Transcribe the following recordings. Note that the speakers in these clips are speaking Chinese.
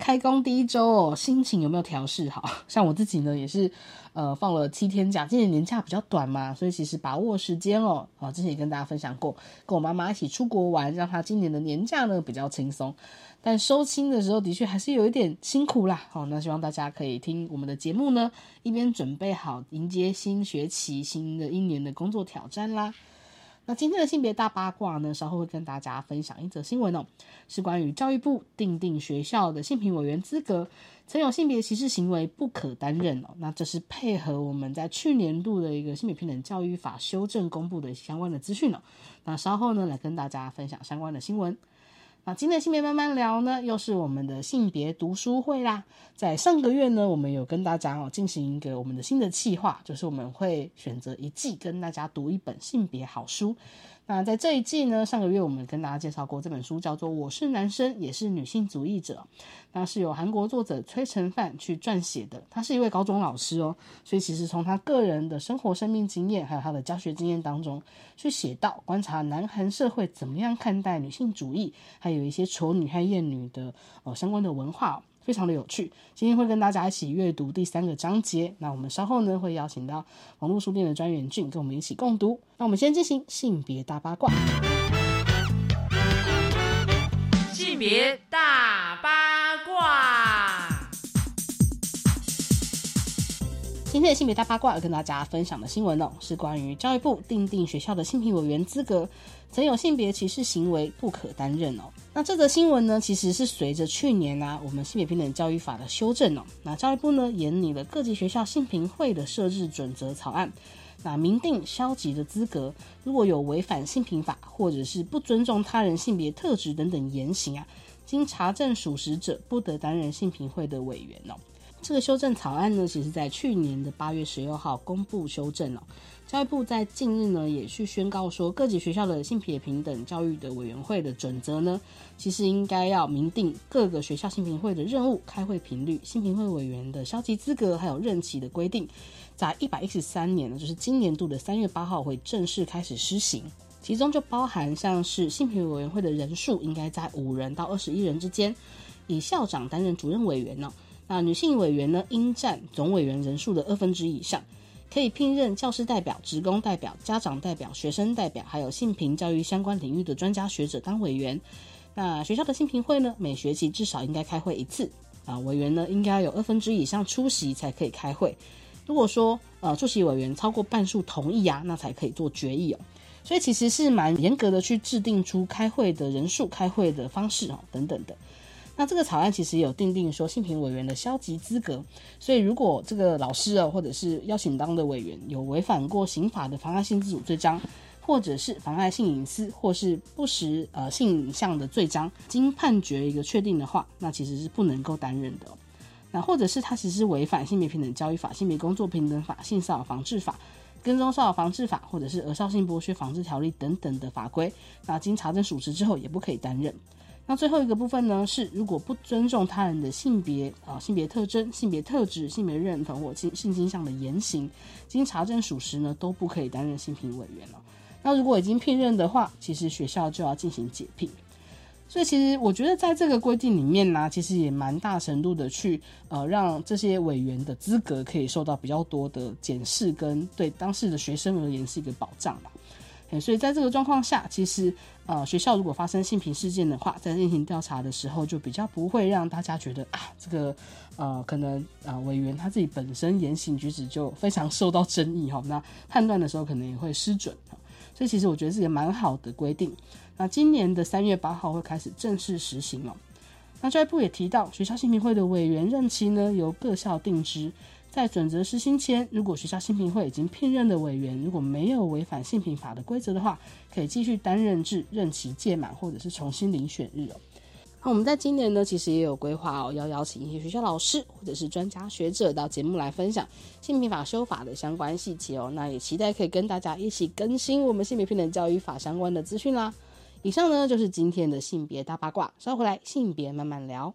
开工第一周哦，心情有没有调试好？像我自己呢，也是呃放了七天假，今年年假比较短嘛，所以其实把握时间哦。啊，之前也跟大家分享过，跟我妈妈一起出国玩，让她今年的年假呢比较轻松。但收心的时候的确还是有一点辛苦啦。好，那希望大家可以听我们的节目呢，一边准备好迎接新学期、新的一年的工作挑战啦。那今天的性别大八卦呢，稍后会跟大家分享一则新闻哦，是关于教育部定定学校的性平委员资格，曾有性别歧视行为不可担任哦。那这是配合我们在去年度的一个性别平等教育法修正公布的相关的资讯哦。那稍后呢，来跟大家分享相关的新闻。今天的性别慢慢聊呢，又是我们的性别读书会啦。在上个月呢，我们有跟大家哦进行一个我们的新的计划，就是我们会选择一季跟大家读一本性别好书。那在这一季呢，上个月我们跟大家介绍过这本书，叫做《我是男生也是女性主义者》，那是由韩国作者崔成范去撰写的。他是一位高中老师哦，所以其实从他个人的生活、生命经验，还有他的教学经验当中，去写到观察南韩社会怎么样看待女性主义，还有一些丑女和艳女的呃相关的文化。非常的有趣，今天会跟大家一起阅读第三个章节。那我们稍后呢会邀请到网络书店的专员俊跟我们一起共读。那我们先进行性别大八卦。性别大今天的性别大八卦要跟大家分享的新闻哦，是关于教育部定定学校的性平委员资格，曾有性别歧视行为不可担任哦。那这则新闻呢，其实是随着去年啊我们性别平等教育法的修正哦，那教育部呢研拟了各级学校性平会的设置准则草案，那明定消极的资格，如果有违反性平法或者是不尊重他人性别特质等等言行啊，经查证属实者，不得担任性平会的委员哦。这个修正草案呢，其实在去年的八月十六号公布修正了。教育部在近日呢，也去宣告说，各级学校的性别平等教育的委员会的准则呢，其实应该要明定各个学校性平会的任务、开会频率、性平会委员的消极资格，还有任期的规定，在一百一十三年呢，就是今年度的三月八号会正式开始施行。其中就包含像是性平委员会的人数应该在五人到二十一人之间，以校长担任主任委员呢。那女性委员呢，应占总委员人数的二分之一以上，可以聘任教师代表、职工代表、家长代表、学生代表，还有性平教育相关领域的专家学者当委员。那学校的性平会呢，每学期至少应该开会一次啊，委员呢应该有二分之以上出席才可以开会。如果说呃出席委员超过半数同意啊，那才可以做决议哦。所以其实是蛮严格的去制定出开会的人数、开会的方式哦等等的。那这个草案其实有定定说性平委员的消极资格，所以如果这个老师啊，或者是邀请当的委员有违反过刑法的妨碍性自主罪章，或者是妨碍性隐私，或是不实呃性影像的罪章，经判决一个确定的话，那其实是不能够担任的。那或者是他其实违反性别平等教育法、性别工作平等法、性骚扰防治法、跟踪骚扰防治法，或者是儿少性剥削防治条例等等的法规，那经查证属实之后，也不可以担任。那最后一个部分呢，是如果不尊重他人的性别啊、性别特征、性别特质、性别认同或性性倾向的言行，经查证属实呢，都不可以担任性平委员了。那如果已经聘任的话，其实学校就要进行解聘。所以其实我觉得在这个规定里面呢，其实也蛮大程度的去呃让这些委员的资格可以受到比较多的检视，跟对当时的学生而言是一个保障吧。所以在这个状况下，其实呃学校如果发生性平事件的话，在进行调查的时候，就比较不会让大家觉得啊这个呃可能啊委员他自己本身言行举止就非常受到争议哈，那判断的时候可能也会失准。所以其实我觉得是一个蛮好的规定。那今年的三月八号会开始正式实行了。那教育部也提到，学校性平会的委员任期呢由各校定之。在准则实行前，如果学校性平会已经聘任的委员，如果没有违反性平法的规则的话，可以继续担任至任期届满或者是重新遴选日哦。那我们在今年呢，其实也有规划哦，要邀请一些学校老师或者是专家学者到节目来分享性平法修法的相关细节哦。那也期待可以跟大家一起更新我们性别平等教育法相关的资讯啦。以上呢就是今天的性别大八卦，稍回来性别慢慢聊。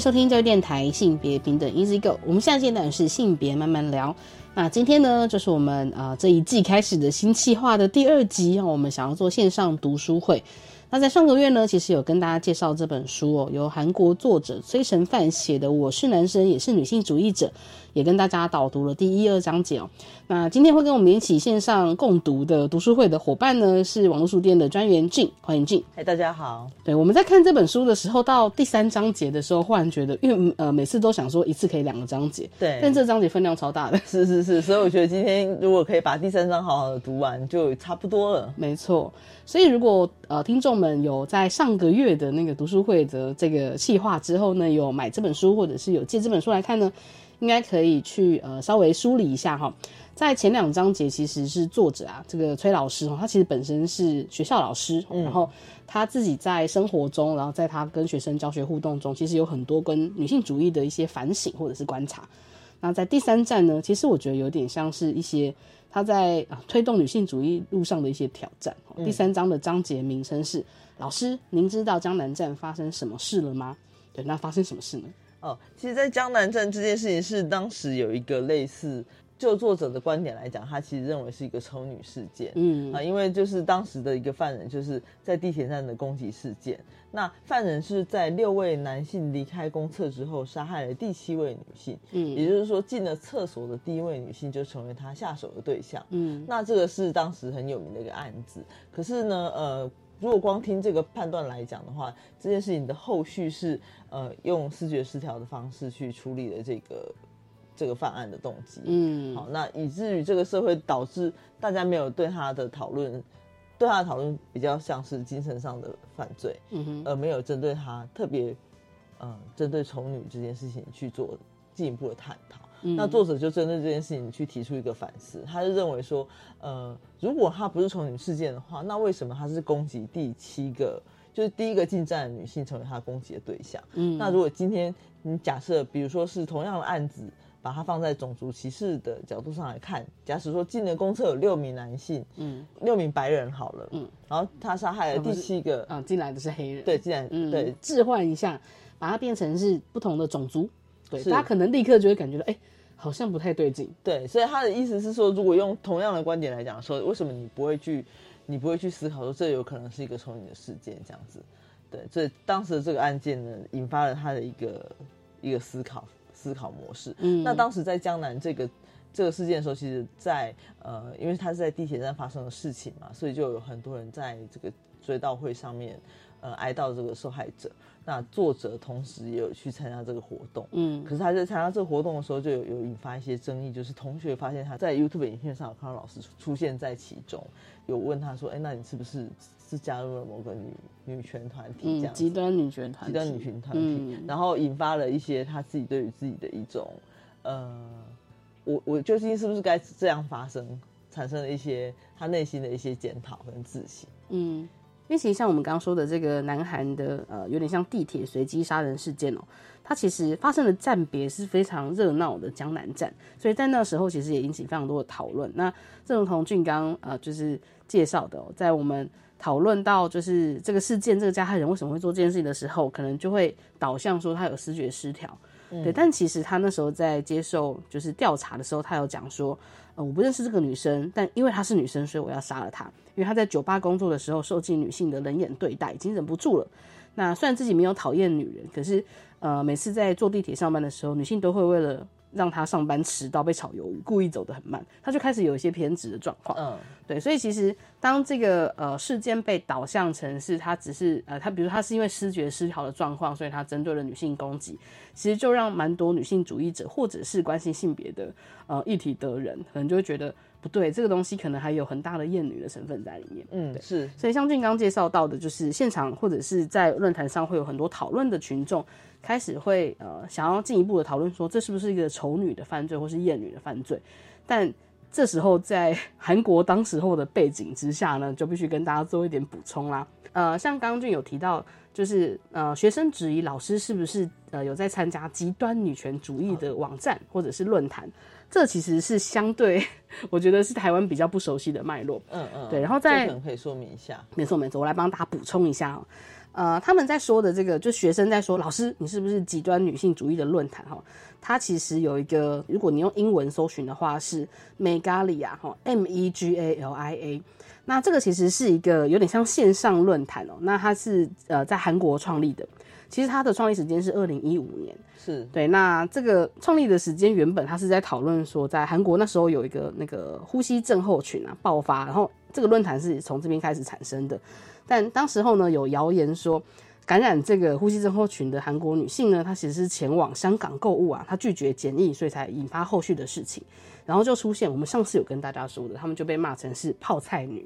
收听教育电台性别平等 Easy Go，我们下阶段是性别慢慢聊。那今天呢，就是我们呃这一季开始的新计划的第二集让，我们想要做线上读书会。那在上个月呢，其实有跟大家介绍这本书哦，由韩国作者崔成范写的《我是男生也是女性主义者》，也跟大家导读了第一二章节哦。那今天会跟我们一起线上共读的读书会的伙伴呢，是网络书店的专员俊，欢迎俊。嗨，大家好。对，我们在看这本书的时候，到第三章节的时候，忽然觉得，因为呃每次都想说一次可以两个章节，对但这章节分量超大的，是是是，所以我觉得今天如果可以把第三章好好的读完，就差不多了。没错。所以如果呃听众们有在上个月的那个读书会的这个计划之后呢，有买这本书或者是有借这本书来看呢，应该可以去呃稍微梳理一下哈。在前两章节其实是作者啊，这个崔老师哈，他其实本身是学校老师，然后他自己在生活中，然后在他跟学生教学互动中，其实有很多跟女性主义的一些反省或者是观察。那在第三站呢，其实我觉得有点像是一些他在、啊、推动女性主义路上的一些挑战。哦第三章的章节名称是“老师，您知道江南站发生什么事了吗？”对，那发生什么事呢？哦，其实，在江南站这件事情是当时有一个类似，就作者的观点来讲，他其实认为是一个丑女事件。嗯啊，因为就是当时的一个犯人就是在地铁站的攻击事件。那犯人是在六位男性离开公厕之后，杀害了第七位女性。嗯也就是说，进了厕所的第一位女性就成为他下手的对象。嗯那这个是当时很有名的一个案子。可是呢，呃，如果光听这个判断来讲的话，这件事情的后续是呃用视觉失调的方式去处理了这个这个犯案的动机。嗯好，那以至于这个社会导致大家没有对他的讨论，对他的讨论比较像是精神上的犯罪，嗯哼而没有针对他特别，呃，针对丑女这件事情去做进一步的探讨。嗯那作者就针对这件事情去提出一个反思，他就认为说，呃，如果他不是丑女事件的话，那为什么他是攻击第七个，就是第一个进站的女性成为他攻击的对象？嗯那如果今天你假设，比如说是同样的案子，把它放在种族歧视的角度上来看，假使说进了公厕有六名男性，嗯六名白人好了，嗯，然后他杀害了第七个，啊，进来的是黑人。对，进来、嗯，对，置换一下，把它变成是不同的种族，对，是大家可能立刻就会感觉到，哎、好像不太对劲。对，所以他的意思是说，如果用同样的观点来讲说，为什么你不会去，你不会去思考说这有可能是一个丑女的事件这样子？对，所以当时的这个案件呢，引发了他的一个一个思考思考模式。嗯那当时在江南这个这个事件的时候，其实在呃，因为他是在地铁站发生的事情嘛，所以就有很多人在这个追悼会上面呃哀悼这个受害者。那作者同时也有去参加这个活动，嗯可是他在参加这个活动的时候，就有有引发一些争议，就是同学发现他在 YouTube 影片上有看到老师出出现在其中，有问他说：“哎，那你是不是是加入了某个女女权团体这嗯，样子？”极端女权团体，极端女权团体，嗯然后引发了一些他自己对于自己的一种呃，我我究竟是不是该这样发生，产生了一些他内心的一些检讨跟自省。嗯因为其实像我们刚刚说的这个南韩的呃，有点像地铁随机杀人事件哦，它其实发生的站别是非常热闹的江南站，所以在那时候其实也引起非常多的讨论。那正如同俊刚呃就是介绍的、哦，在我们讨论到就是这个事件，这个加害人为什么会做这件事情的时候，可能就会导向说他有视觉失调。对，但其实他那时候在接受就是调查的时候，他有讲说，呃，我不认识这个女生，但因为她是女生，所以我要杀了她。因为她在酒吧工作的时候受尽女性的冷眼对待，已经忍不住了。那虽然自己没有讨厌女人，可是呃，每次在坐地铁上班的时候，女性都会为了让他上班迟到被炒鱿鱼，故意走得很慢，他就开始有一些偏执的状况。嗯，对，所以其实当这个呃事件被导向成是他只是呃他比如他是因为失觉失调的状况，所以他针对了女性攻击，其实就让蛮多女性主义者或者是关心性别的呃议题的人，可能就会觉得不对，这个东西可能还有很大的厌女的成分在里面。嗯，是所以像俊刚介绍到的，就是现场或者是在论坛上会有很多讨论的群众，开始会呃想要进一步的讨论说，这是不是一个丑女的犯罪或是厌女的犯罪？但这时候在韩国当时候的背景之下呢，就必须跟大家做一点补充啦。呃，像刚刚俊有提到，就是呃学生质疑老师是不是呃有在参加极端女权主义的网站或者是论坛，这其实是相对 我觉得是台湾比较不熟悉的脉络。嗯嗯，对然后再这可能可以说明一下。没错没错，我来帮大家补充一下哦。呃，他们在说的这个，就学生在说，老师你是不是极端女性主义的论坛哈？它其实有一个，如果你用英文搜寻的话是 Megalia 哈，M E G A L I A。那这个其实是一个有点像线上论坛哦。那它是呃在韩国创立的，其实它的创立时间是二零一五年。是对，那这个创立的时间原本它是在讨论说，在韩国那时候有一个那个呼吸症候群啊爆发，然后这个论坛是从这边开始产生的。但当时候呢，有谣言说，感染这个呼吸症候群的韩国女性呢，她其实是前往香港购物啊，她拒绝检疫，所以才引发后续的事情。然后就出现我们上次有跟大家说的，他们就被骂成是泡菜女，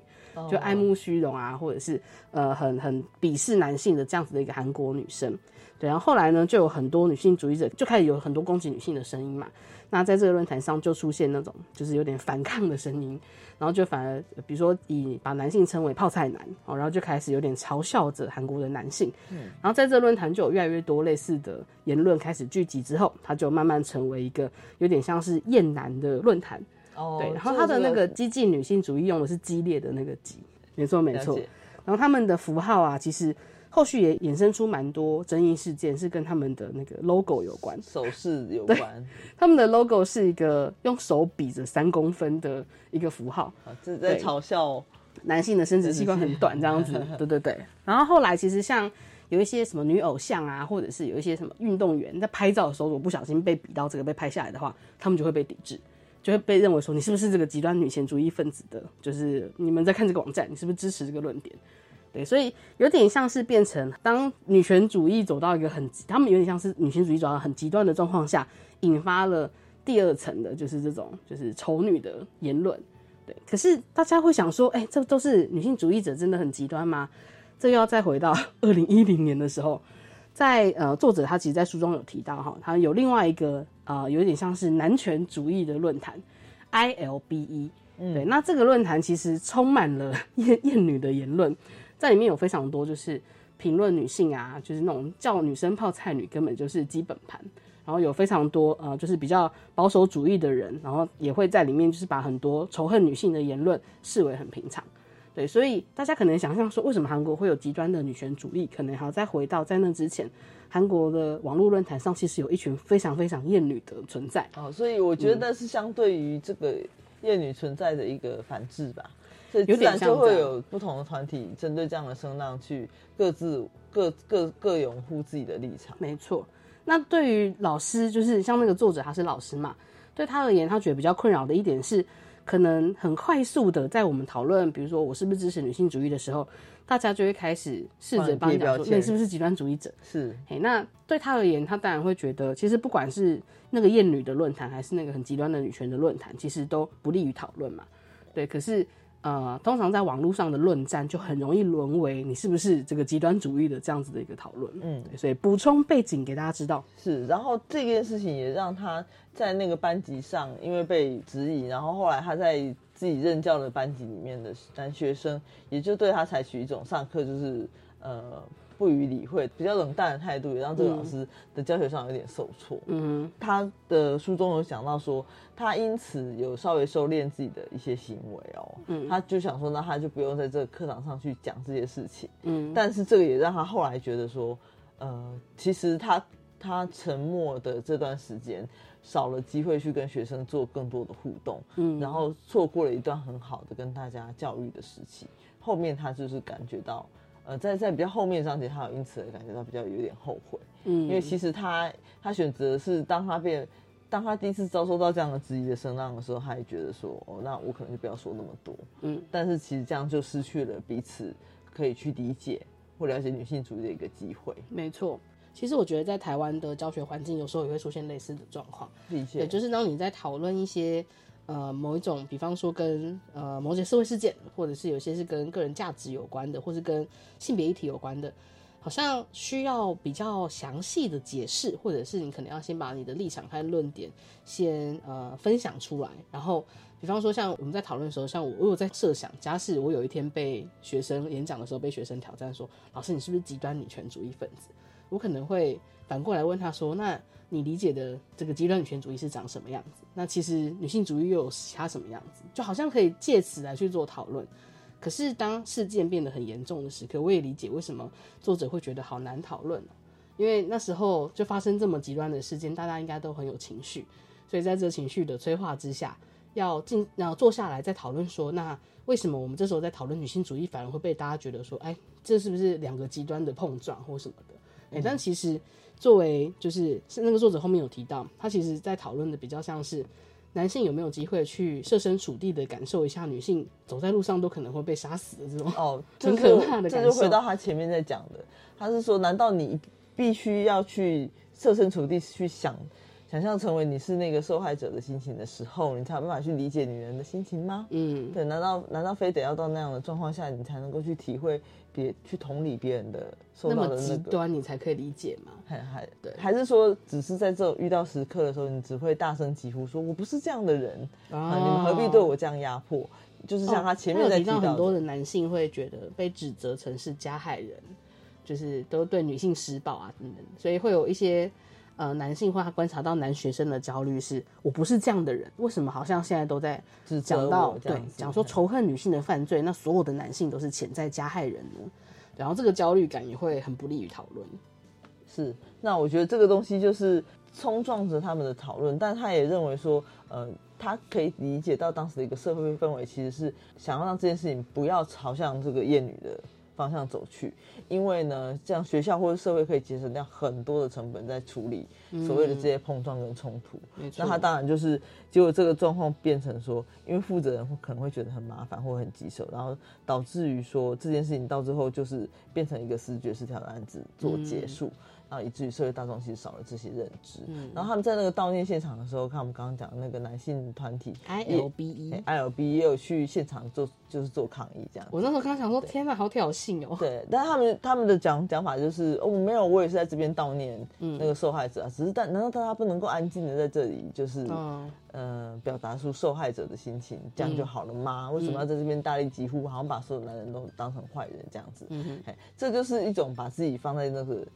就爱慕虚荣啊，或者是呃很很鄙视男性的这样子的一个韩国女生。对，然后后来呢，就有很多女性主义者就开始有很多攻击女性的声音嘛。那在这个论坛上就出现那种就是有点反抗的声音，然后就反而比如说以把男性称为泡菜男哦，然后就开始有点嘲笑着韩国的男性。嗯，然后在这个论坛就有越来越多类似的言论开始聚集之后，它就慢慢成为一个有点像是厌男的论坛。哦，对，然后他的那个激进女性主义用的是激烈的那个激，没错没错。然后他们的符号啊，其实后续也衍生出蛮多争议事件，是跟他们的那个 logo 有关。手势有关，他们的 logo 是一个用手比着三公分的一个符号，啊这在嘲笑男性的生殖器官很短这样子。对对对。然后后来其实像有一些什么女偶像啊，或者是有一些什么运动员在拍照的时候，如果不小心被比到这个被拍下来的话，他们就会被抵制。就会被认为说你是不是这个极端女权主义分子的，就是你们在看这个网站，你是不是支持这个论点？对，所以有点像是变成当女权主义走到一个很，他们有点像是女权主义走到很极端的状况下，引发了第二层的，就是这种就是丑女的言论。对，可是大家会想说，哎、这都是女性主义者真的很极端吗？这又要再回到 二零一零年的时候，在呃，作者他其实，在书中有提到哈，他有另外一个呃，有点像是男权主义的论坛，ILBE。对，那这个论坛其实充满了 厌厌女的言论，在里面有非常多就是评论女性啊，就是那种叫女生泡菜女根本就是基本盘，然后有非常多呃，就是比较保守主义的人，然后也会在里面就是把很多仇恨女性的言论视为很平常。对，所以大家可能想象说，为什么韩国会有极端的女权主义？可能还要再回到在那之前，韩国的网络论坛上其实有一群非常非常厌女的存在。哦，所以我觉得那是相对于这个厌女存在的一个反制吧，所以有点自然就会像这样有不同的团体针对这样的声浪去各自各各各拥护自己的立场。没错。那对于老师，就是像那个作者，他是老师嘛，对他而言，他觉得比较困扰的一点是，可能很快速的在我们讨论，比如说我是不是支持女性主义的时候，大家就会开始试着帮你讲说，你是不是极端主义者？是，嘿，那对他而言，他当然会觉得，其实不管是那个厌女的论坛，还是那个很极端的女权的论坛，其实都不利于讨论嘛。对，可是呃，通常在网络上的论战就很容易沦为你是不是这个极端主义的这样子的一个讨论。嗯对，所以补充背景给大家知道。是，然后这件事情也让他在那个班级上，因为被质疑，然后后来他在自己任教的班级里面的男学生，也就对他采取一种上课就是呃不予理会、比较冷淡的态度，也让这个老师的教学上有点受挫。嗯他的书中有讲到说，他因此有稍微收敛自己的一些行为哦，嗯他就想说，那他就不用在这个课堂上去讲这些事情。嗯但是这个也让他后来觉得说，呃，其实他他沉默的这段时间，少了机会去跟学生做更多的互动，嗯然后错过了一段很好的跟大家教育的时期。后面他就是感觉到，呃，在在比较后面章节，他有因此而感觉到比较有点后悔，嗯，因为其实他他选择是当他变。当他第一次遭受到这样的质疑的声浪的时候，他也觉得说：“哦，那我可能就不要说那么多。”嗯，但是其实这样就失去了彼此可以去理解或了解女性主义的一个机会。没错。其实我觉得在台湾的教学环境，有时候也会出现类似的状况。理解，对，就是当你在讨论一些呃某一种，比方说跟呃某些社会事件，或者是有些是跟个人价值有关的，或是跟性别议题有关的，好像需要比较详细的解释，或者是你可能要先把你的立场和论点先呃分享出来，然后。比方说，像我们在讨论的时候，像我，我有在设想，假使我有一天被学生演讲的时候被学生挑战说：“老师，你是不是极端女权主义分子？”我可能会反过来问他说：“那你理解的这个极端女权主义是长什么样子？那其实女性主义又有其他什么样子？就好像可以借此来去做讨论。可是当事件变得很严重的时刻，我也理解为什么作者会觉得好难讨论，因为那时候就发生这么极端的事件，大家应该都很有情绪，所以在这情绪的催化之下，要进然后坐下来再讨论说，那为什么我们这时候在讨论女性主义，反而会被大家觉得说，哎，这是不是两个极端的碰撞或什么的？哎、但其实作为就是是那个作者后面有提到，他其实在讨论的比较像是男性有没有机会去设身处地的感受一下女性走在路上都可能会被杀死的这种哦，很可怕的感受这就回到他前面在讲的，他是说，难道你必须要去设身处地去想？想象成为你是那个受害者的心情的时候，你才有办法去理解女人的心情吗？嗯，对，难道难道非得要到那样的状况下，你才能够去体会别去同理别人的受到的那个？端你才可以理解吗？还还对还是说，只是在这种遇到时刻的时候，你只会大声疾呼说：“我不是这样的人啊！你们何必对我这样压迫？”就是像他前面在提到很多的，的男性会觉得被指责成是加害人，就是都对女性施暴啊等等，所以会有一些呃男性会观察到男学生的焦虑是，我不是这样的人，为什么好像现在都在讲到对讲说仇恨女性的犯罪，那所有的男性都是潜在加害人呢？然后这个焦虑感也会很不利于讨论。是，那我觉得这个东西就是冲撞着他们的讨论，但他也认为说，呃，他可以理解到当时的一个社会氛围，其实是想要让这件事情不要朝向这个厌女的方向走去，因为呢，这样学校或者社会可以节省掉很多的成本在处理所谓的这些碰撞跟冲突。那他当然就是，结果这个状况变成说，因为负责人可能会觉得很麻烦或很棘手，然后导致于说这件事情到最后就是变成一个视觉失调的案子做结束。然后以至于社会大众其实少了这些认知，然后他们在那个悼念现场的时候，看我们刚刚讲的那个男性团体 I 也 L B E，ILB 也有去现场做，就是做抗议这样。我那时候刚想说，天哪，好挑衅哦！对，但他们他们的讲讲法就是，哦，没有，我也是在这边悼念嗯那个受害者啊，只是但难道大家不能够安静的在这里，就是嗯呃表达出受害者的心情，这样就好了吗？为什嗯么要在这边大力疾呼，好像把所有男人都当成坏人这样子？嗯哼哎，这就是一种把自己放在那个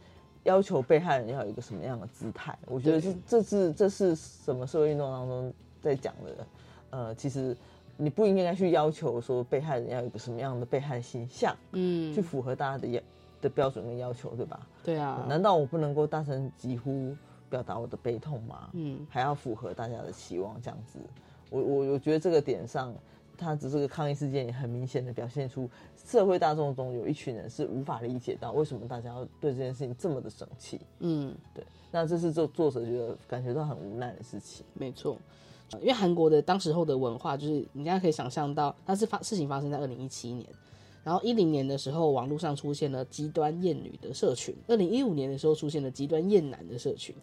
要求被害人要有一个什么样的姿态。我觉得对是这是这是什么社会运动当中在讲的？呃，其实你不应该去要求说被害人要有一个什么样的被害形象，嗯去，符合大家的要的标准跟要求，对吧？对啊，难道我不能够大声疾呼表达我的悲痛吗？嗯还要符合大家的期望，这样子，我我我觉得这个点上，它只是个抗议事件也很明显的表现出社会大众中有一群人是无法理解到为什么大家要对这件事情这么的生气。嗯，对，那这是作作者觉得感觉到很无奈的事情。没错。呃因为韩国的当时候的文化，就是你现在可以想象到，它是发事情发生在二零一七年，然后一零年的时候，网络上出现了极端厌女的社群；二零一五年的时候，出现了极端厌男的社群。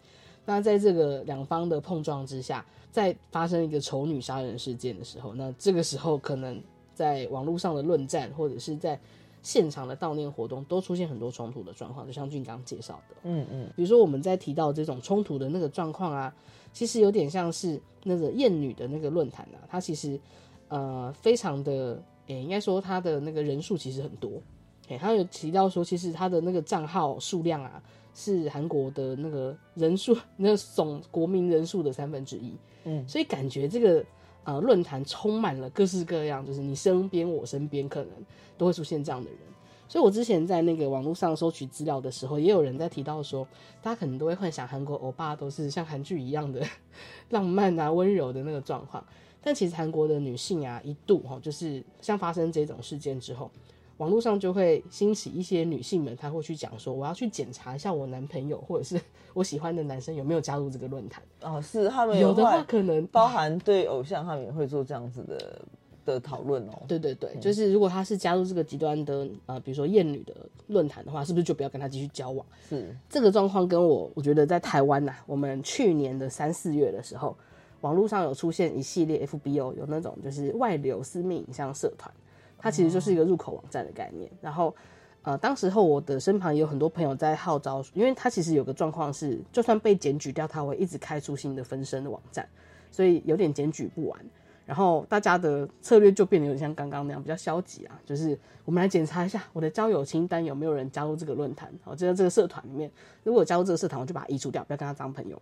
那在这个两方的碰撞之下，在发生一个丑女杀人事件的时候，那这个时候可能在网络上的论战，或者是在现场的悼念活动，都出现很多冲突的状况，就像俊刚介绍的。嗯嗯，比如说我们在提到这种冲突的那个状况啊，其实有点像是那个艳女的那个论坛啊，它其实呃非常的，诶、应该说它的那个人数其实很多。诶、他有提到说，其实他的那个账号数量啊，是韩国的那个人数，那个总国民人数的三分之一。嗯所以感觉这个呃论坛充满了各式各样，就是你身边我身边可能都会出现这样的人。所以我之前在那个网络上收取资料的时候，也有人在提到说，大家可能都会幻想韩国欧巴都是像韩剧一样的 浪漫啊、温柔的那个状况。但其实韩国的女性啊，一度哈，就是像发生这种事件之后，网络上就会兴起一些女性们，她会去讲说，我要去检查一下我男朋友或者是我喜欢的男生有没有加入这个论坛。哦，是他们有的话可能包含对偶像，他们也会做这样子的的讨论哦。对对对，就是如果他是加入这个极端的呃，比如说厌女的论坛的话，是不是就不要跟他继续交往？是，这个状况跟我，我觉得在台湾呐、我们去年的三四月的时候，网络上有出现一系列 FBO 有那种就是外流私密影像社团，它其实就是一个入口网站的概念。然后呃，当时候我的身旁也有很多朋友在号召，因为它其实有个状况是，就算被检举掉，它会一直开出新的分身的网站，所以有点检举不完。然后大家的策略就变得有点像刚刚那样，比较消极啊，就是我们来检查一下我的交友清单有没有人加入这个论坛，我，就在这个社团里面，如果有加入这个社团，我就把它移除掉，不要跟他当朋友。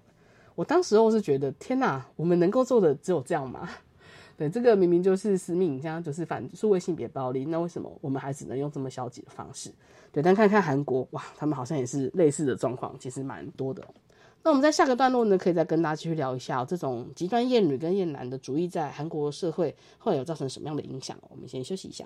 我当时候是觉得，天哪，我们能够做的只有这样吗？对，这个明明就是私密影像，就是反数位性别暴力，那为什么我们还只能用这么消极的方式？对，但看看韩国，哇，他们好像也是类似的状况，其实蛮多的、那我们在下个段落呢，可以再跟大家继续聊一下、哦、这种极端厌女跟厌男的主义在韩国社会后来有造成什么样的影响。我们先休息一下。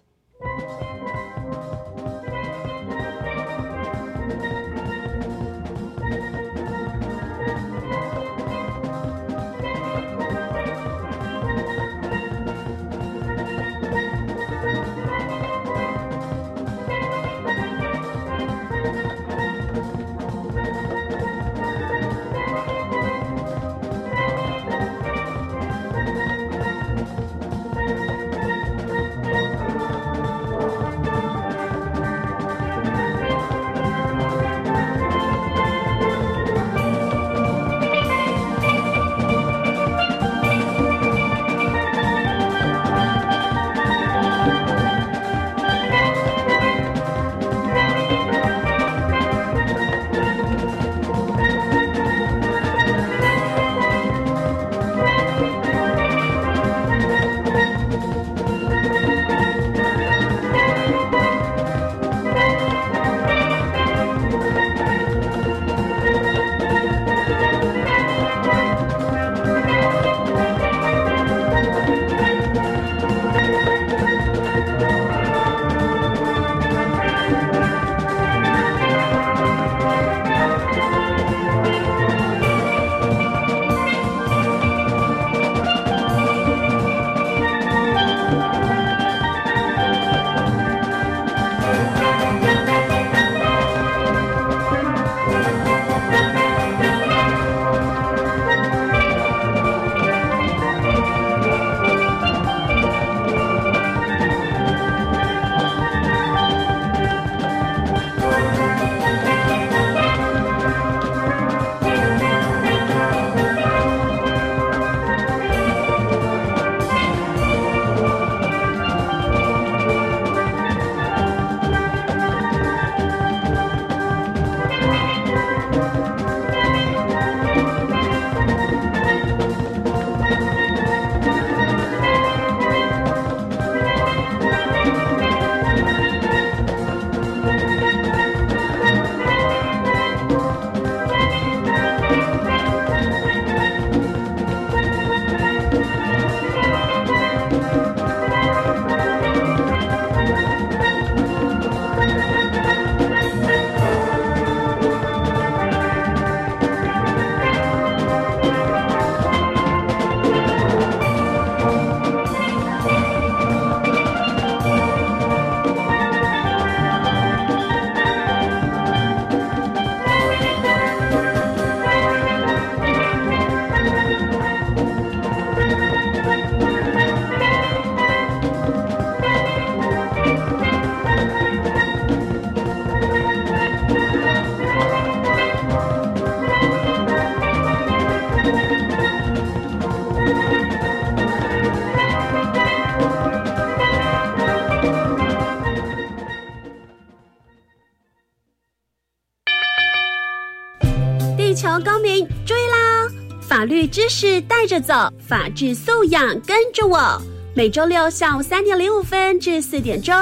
走，法治素养跟着我。每周六下午三点零五分至四点钟，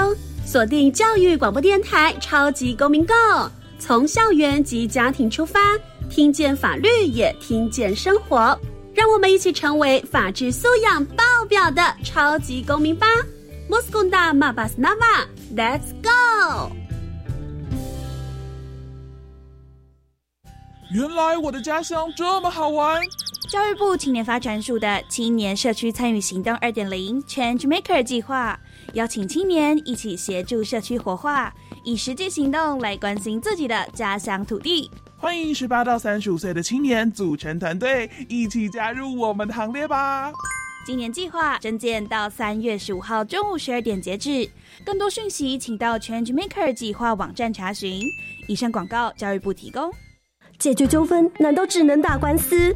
锁定教育广播电台《超级公民 Go》，从校园及家庭出发，听见法律，也听见生活。让我们一起成为法治素养爆表的超级公民吧！Moskunda Mabasnava，Let's go！原来我的家乡这么好玩！教育部青年发展署的青年社区参与行动二点零 Change Maker 计划，邀请青年一起协助社区活化，以实际行动来关心自己的家乡土地。欢迎十八到三十五岁的青年组成团队，一起加入我们的行列吧！今年计划征件到三月十五号中午十二点截止，更多讯息请到 Change Maker 计划网站查询。以上广告，教育部提供。解决纠纷难道只能打官司？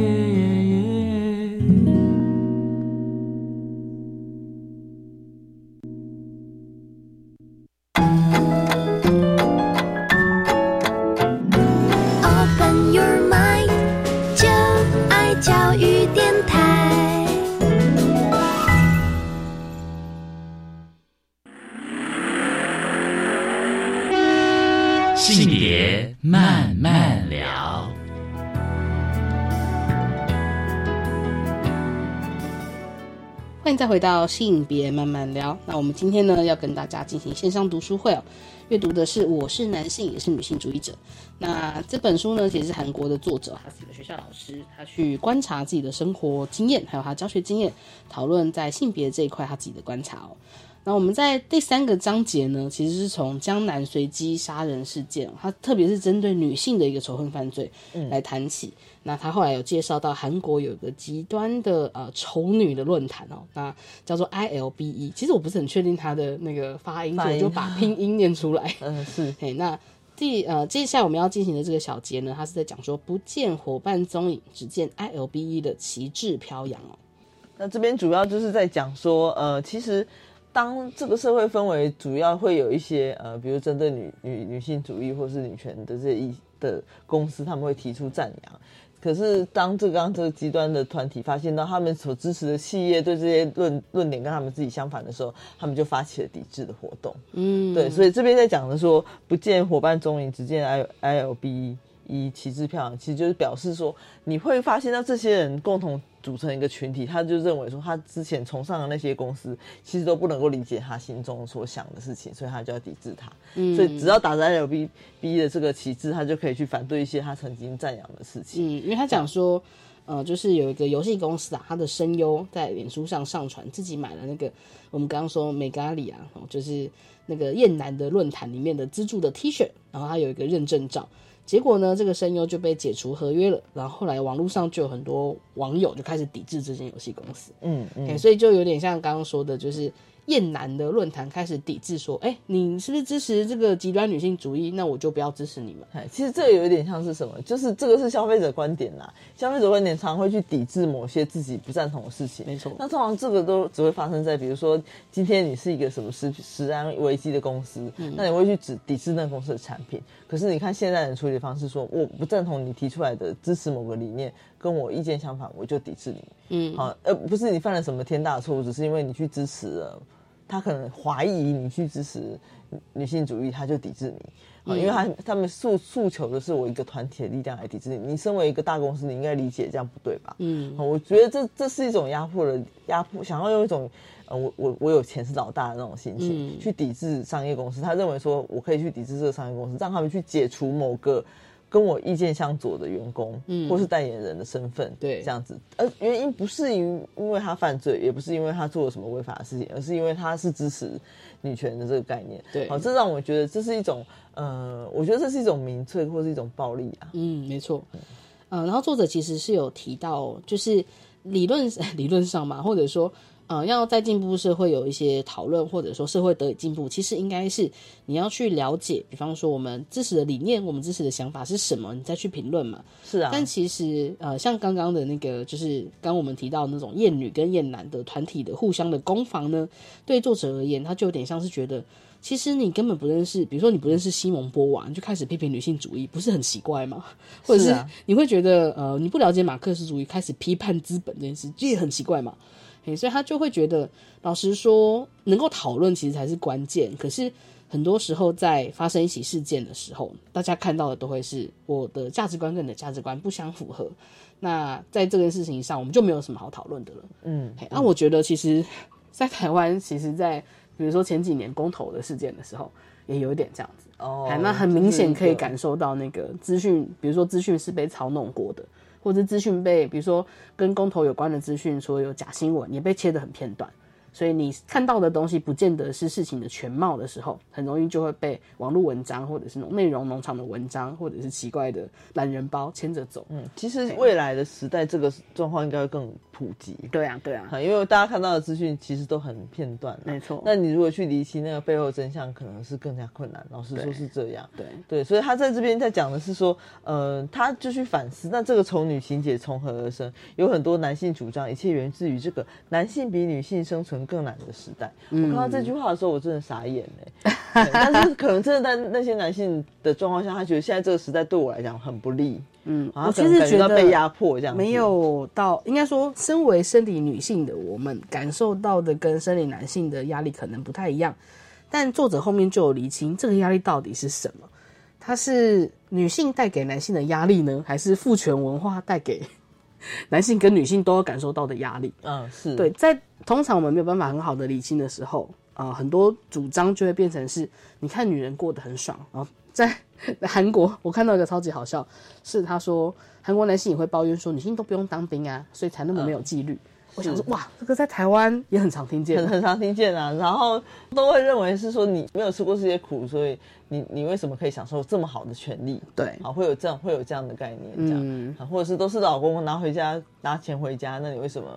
耶再回到性别慢慢聊。那我们今天呢，要跟大家进行线上读书会哦。阅读的是《我是男性也是女性主义者》。那这本书呢，其实是韩国的作者，他是一个学校老师，他去观察自己的生活经验，还有他教学经验，讨论在性别这一块他自己的观察哦。那我们在第三个章节呢，其实是从江南随机杀人事件，它特别是针对女性的一个仇恨犯罪来谈起。那他后来有介绍到韩国有一个极端的呃丑女的论坛哦，那叫做 ILBE。其实我不是很确定它的那个发音，所以我就把拼音念出来。嗯，是。嘿，那第呃接下来我们要进行的这个小节呢，它是在讲说不见伙伴踪影，只见 ILBE 的旗帜飘扬哦。那这边主要就是在讲说，呃，其实当这个社会氛围主要会有一些呃，比如针对女女女性主义或是女权的这一的公司，他们会提出赞扬。可是当这个刚这个极端的团体发现到他们所支持的企业对这些论论点跟他们自己相反的时候，他们就发起了抵制的活动。嗯，对，所以这边在讲的说，不见伙伴踪影，只见 I I L B 一旗帜漂亮，其实就是表示说，你会发现到这些人共同组成一个群体，他就认为说，他之前崇尚的那些公司，其实都不能够理解他心中所想的事情，所以他就要抵制他。嗯所以只要打着 L B B 的这个旗帜，他就可以去反对一些他曾经赞扬的事情。嗯，因为他讲说，呃，就是有一个游戏公司啊，他的声优在脸书上上传自己买了那个我们刚刚说美咖里啊，哦就是那个燕南的论坛里面的资助的 T 恤，然后他有一个认证照。结果呢，这个声优就被解除合约了。然后后来网络上就有很多网友就开始抵制这间游戏公司。嗯嗯哎，所以就有点像刚刚说的，就是厌男的论坛开始抵制，说，哎，你是不是支持这个极端女性主义？那我就不要支持你们。哎，其实这个有一点像是什么？就是这个是消费者观点啦。消费者观点常会去抵制某些自己不赞同的事情。没错。那通常这个都只会发生在，比如说今天你是一个什么食食安危机的公司，嗯那你会去指抵制那个公司的产品。可是你看现在的处理方式说，我不赞同你提出来的支持某个理念，跟我意见相反，我就抵制你。嗯，好，呃，不是你犯了什么天大的错误，只是因为你去支持了。他可能怀疑你去支持女性主义，他就抵制你。啊，因为他他们诉诉求的是我一个团体的力量来抵制你。你身为一个大公司，你应该理解这样不对吧？嗯，我觉得这这是一种压迫的压迫，想要用一种呃，我我我有钱是老大的那种心情去抵制商业公司。他认为说我可以去抵制这个商业公司，让他们去解除某个。跟我意见相左的员工，嗯，或是代言人的身份，对，这样子，而原因不是因因为他犯罪，也不是因为他做了什么违法的事情，而是因为他是支持女权的这个概念，对，好，这让我觉得这是一种，呃，我觉得这是一种民粹或是一种暴力啊，嗯，没错，嗯，然后作者其实是有提到，就是理论 理论上嘛，或者说。呃，要在进步社会有一些讨论，或者说社会得以进步，其实应该是你要去了解，比方说我们支持的理念，我们支持的想法是什么，你再去评论嘛。是啊。但其实呃，像刚刚的那个，就是刚我们提到那种厌女跟厌男的团体的互相的攻防呢，对作者而言，他就有点像是觉得，其实你根本不认识，比如说你不认识西蒙波娃，你就开始批评女性主义，不是很奇怪吗？或者是你会觉得呃，你不了解马克思主义，开始批判资本这件事，这也很奇怪嘛。所以他就会觉得，老实说，能够讨论其实才是关键。可是很多时候，在发生一起事件的时候，大家看到的都会是我的价值观跟你的价值观不相符合。那在这件事情上，我们就没有什么好讨论的了。嗯，那我觉得，其实，在台湾，其实，在比如说前几年公投的事件的时候，也有一点这样子。哦，那很明显可以感受到那个资讯，比如说资讯是被操弄过的。或者资讯被，比如说跟公投有关的资讯，说有假新闻，也被切得很片段。所以你看到的东西不见得是事情的全貌的时候，很容易就会被网络文章或者是那种内容农场的文章，或者是奇怪的懒人包牵着走。嗯，其实未来的时代，这个状况应该会更普及。对啊，对啊，因为大家看到的资讯其实都很片段。没错。那你如果去离清那个背后真相，可能是更加困难。老实说是这样。对对，所以他在这边在讲的是说，呃，他就去反思，那这个丑女情节从何而生？有很多男性主张，一切源自于这个男性比女性生存。更难的时代，我看到这句话的时候，我真的傻眼哎。但是可能真的在那些男性的状况下，他觉得现在这个时代对我来讲很不利。嗯，我其实觉得被压迫这样，没有到应该说，身为生理女性的我们感受到的跟生理男性的压力可能不太一样。但作者后面就有厘清，这个压力到底是什么？它是女性带给男性的压力呢，还是父权文化带给？男性跟女性都有感受到的压力，嗯，是对，在通常我们没有办法很好的理清的时候，啊，很多主张就会变成是，你看女人过得很爽，然后在 韩国，我看到一个超级好笑，是他说韩国男性也会抱怨说，女性都不用当兵啊，所以才那么没有纪律。我想说，哇，这个在台湾也很常听见，很 很常听见啊。然后都会认为是说你没有吃过这些苦，所以你你为什么可以享受这么好的权利？对，啊，会有这样会有这样的概念，这样，或者是都是老公拿回家拿钱回家，那你为什么